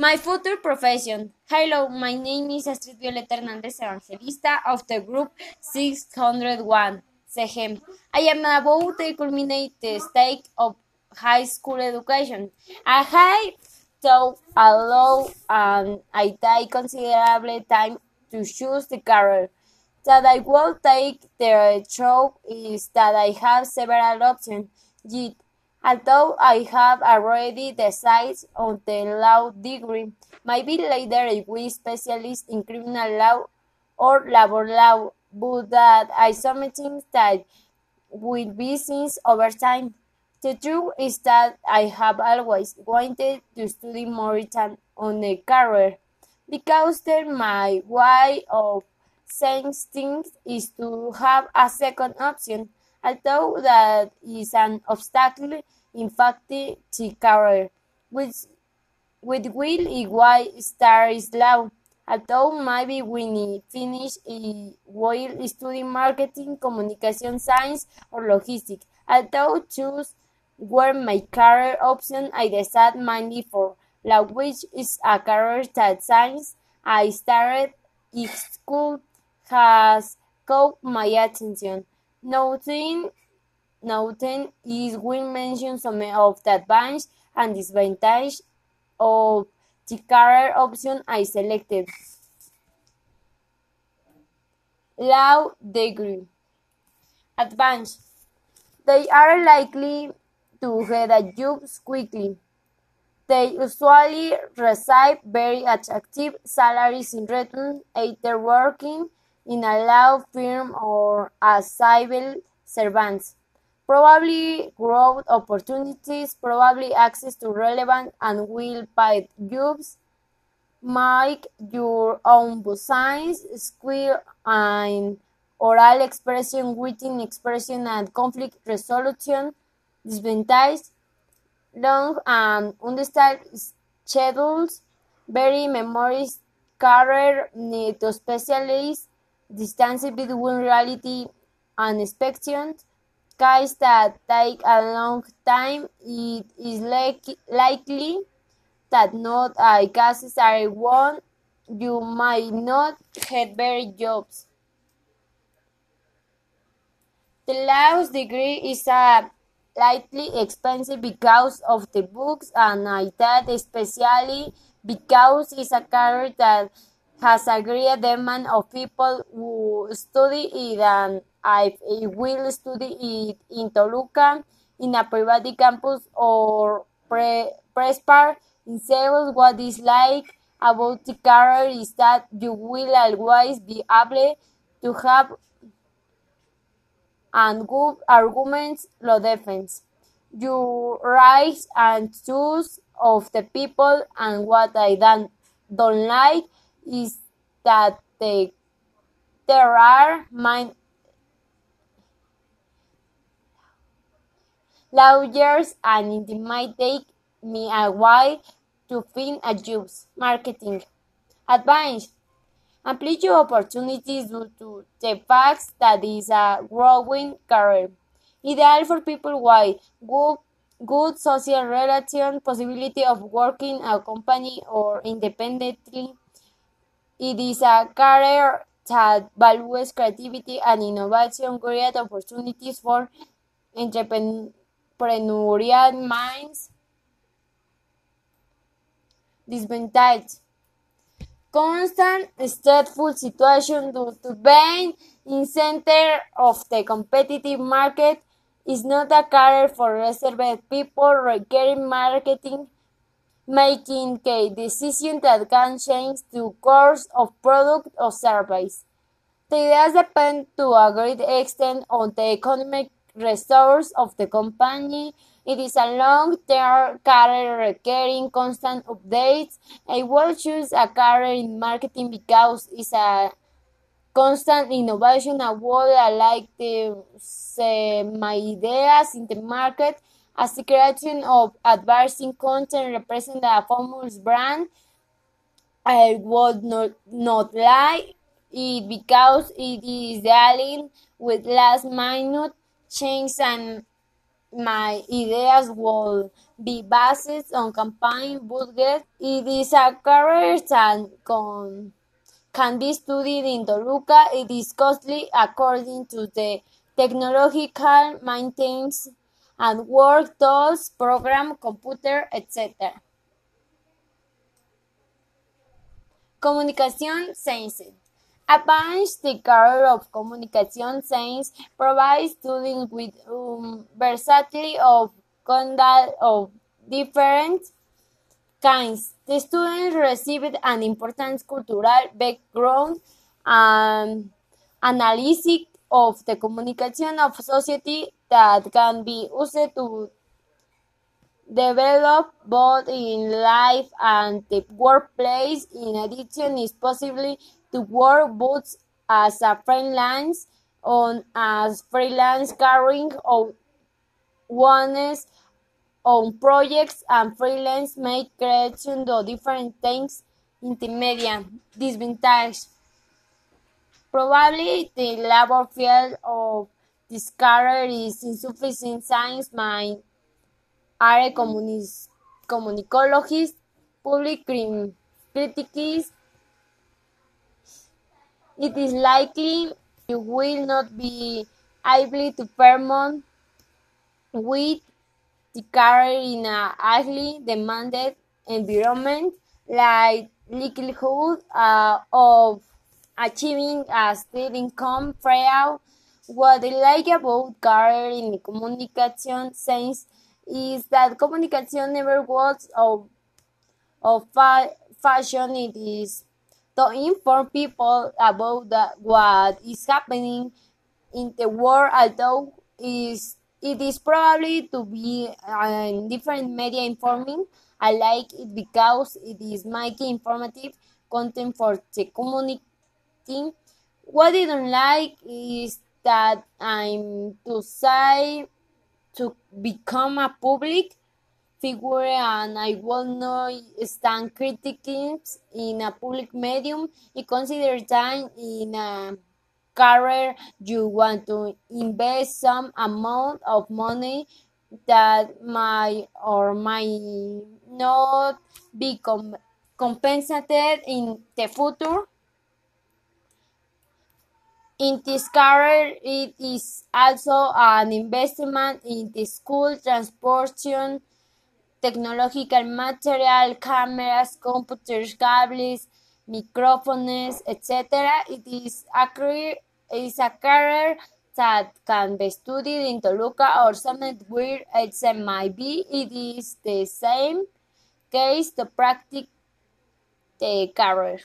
My future profession. Hello, my name is Astrid Violeta Hernandez Evangelista of the group 601, SEGEM. I am about to culminate the stage of high school education. I have to allow and I take considerable time to choose the career that I will take. The truth is that I have several options, yet Although I have already decided on the law degree, maybe later I will be specialist in criminal law or labor law, but that is something that will be seen over time. The truth is that I have always wanted to study Maritime on a career because then my way of saying things is to have a second option although that is an obstacle in fact to career, which with will igual star is low. Although maybe when he finish he will study marketing, communication science or logistics. Although choose were my career option, I decided mainly for which is a career that science I started if school has caught my attention. Nothing, nothing is will mention some of the advantages and disadvantages of the career option I selected. Law degree. Advanced. They are likely to get a job quickly. They usually receive very attractive salaries in return after working in a law firm or as civil servants. Probably growth opportunities, probably access to relevant and well-paid jobs, make your own science, skill and oral expression, written expression and conflict resolution, disadvantage, long and understaffed schedules, very memories, career need to specialize, distance between reality and expectation, case that take a long time, it is like, likely that not all cases are one. You might not get very jobs. The last degree is a slightly expensive because of the books and I that especially because it's a career that has a great demand of people who study it and I will study it in Toluca, in a private campus or pre Prespa in sales. What is like about the career is that you will always be able to have and good arguments lo defense. Your rights and choose of the people and what I don't, don't like is that they, there are many lawyers and it might take me a while to find a job. Marketing advice amplitude opportunities due to the fact that is a growing career. Ideal for people with good, good social relation, possibility of working a company or independently it is a career that values creativity and innovation, great opportunities for entrepreneurial minds. Disadvantage constant stressful situation due to being in center of the competitive market is not a career for reserved people requiring marketing making a decision that can change the course of product or service. The ideas depend to a great extent on the economic resource of the company. It is a long-term career requiring constant updates. I will choose a career in marketing because it's a constant innovation. I would like to say my ideas in the market as the creation of advertising content represent a famous brand, I would not, not lie it because it is dealing with last minute change and my ideas will be based on campaign budget. It is a career that con can be studied in Toluca. It is costly according to the technological maintenance and work tools, program, computer, etc. Communication Science Advanced the career of communication science provides students with um, versatility of conduct of different kinds. The students received an important cultural background and analysis of the communication of society that can be used to develop both in life and the workplace. In addition, is possibly to work both as a freelance on as freelance carrying out one's own projects and freelance make creation of different things in the intermedia disadvantage. Probably the labor field of this is insufficient science mind are communicologists, public critics. It is likely you will not be able to perform with the career in a highly demanded environment like likelihood uh, of achieving a steady income throughout what I like about career in communication science is that communication never works of, of fa fashion. It is to inform people about the, what is happening in the world, although is it is probably to be uh, different media informing. I like it because it is making informative content for the community. What I don't like is that I'm to to become a public figure and I will not stand critiques in a public medium. You consider time in a career you want to invest some amount of money that might or might not be com compensated in the future in this career, it is also an investment in the school transportation, technological material, cameras, computers, cables, microphones, etc. It is a career, is a career that can be studied in Toluca or somewhere where it might be. It is the same case to practice the career.